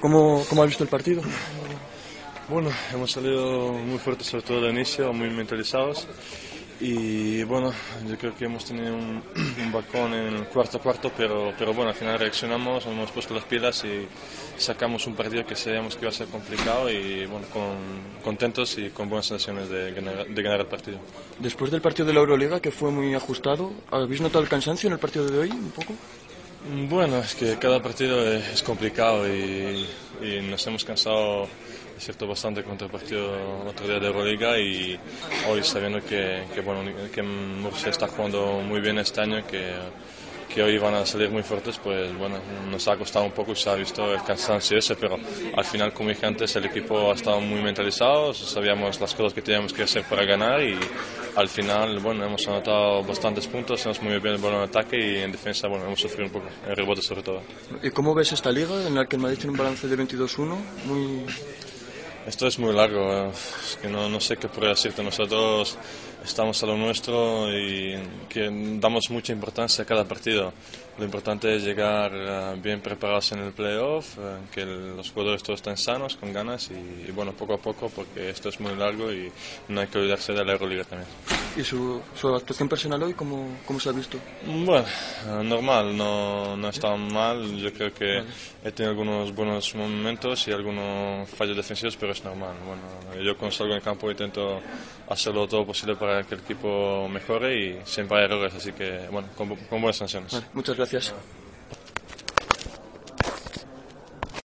¿Cómo, ¿Cómo has visto el partido? Bueno, hemos salido muy fuertes, sobre todo al inicio, muy mentalizados. Y bueno, yo creo que hemos tenido un, un balcón en el cuarto cuarto, pero, pero bueno, al final reaccionamos, hemos puesto las pilas y sacamos un partido que sabíamos que iba a ser complicado y bueno, con, contentos y con buenas sensaciones de ganar, de ganar el partido. Después del partido de la Euroliga, que fue muy ajustado, ¿habéis notado el cansancio en el partido de hoy un poco? Bueno, es que cada partido es complicado y, nos hemos cansado cierto bastante contra el partido otro día de Euroliga y hoy sabiendo que, que, bueno, que Murcia está jugando muy bien este año, que, que hoy van a salir muy fuertes, pues bueno, nos ha costado un poco y se ha visto el cansancio ese, pero al final, como dije antes, el equipo ha estado muy mentalizado, sabíamos las cosas que teníamos que hacer para ganar y al final, bueno, hemos anotado bastantes puntos, hemos muy bien el balón en ataque y en defensa, bueno, hemos sufrido un poco, en rebote sobre todo. ¿Y cómo ves esta liga en la que el Madrid tiene un balance de 22-1? Muy... Esto es muy largo, es que no, no sé qué podría decirte. Nosotros estamos a lo nuestro y que damos mucha importancia a cada partido. Lo importante es llegar uh, bien preparados en el playoff, uh, que los jugadores todos estén sanos, con ganas y, y, bueno, poco a poco, porque esto es muy largo y no hay que olvidarse de la Euroliga también. ¿Y su, su actuación personal hoy cómo, cómo se ha visto? Bueno, uh, normal, no, no está mal. Yo creo que vale. he tenido algunos buenos momentos y algunos fallos defensivos, pero es normal. Bueno, yo cuando salgo en el campo intento hacerlo todo posible que el equipo mejore y siempre hay errores, así que bueno, con, buenas sanciones. Muchas gracias.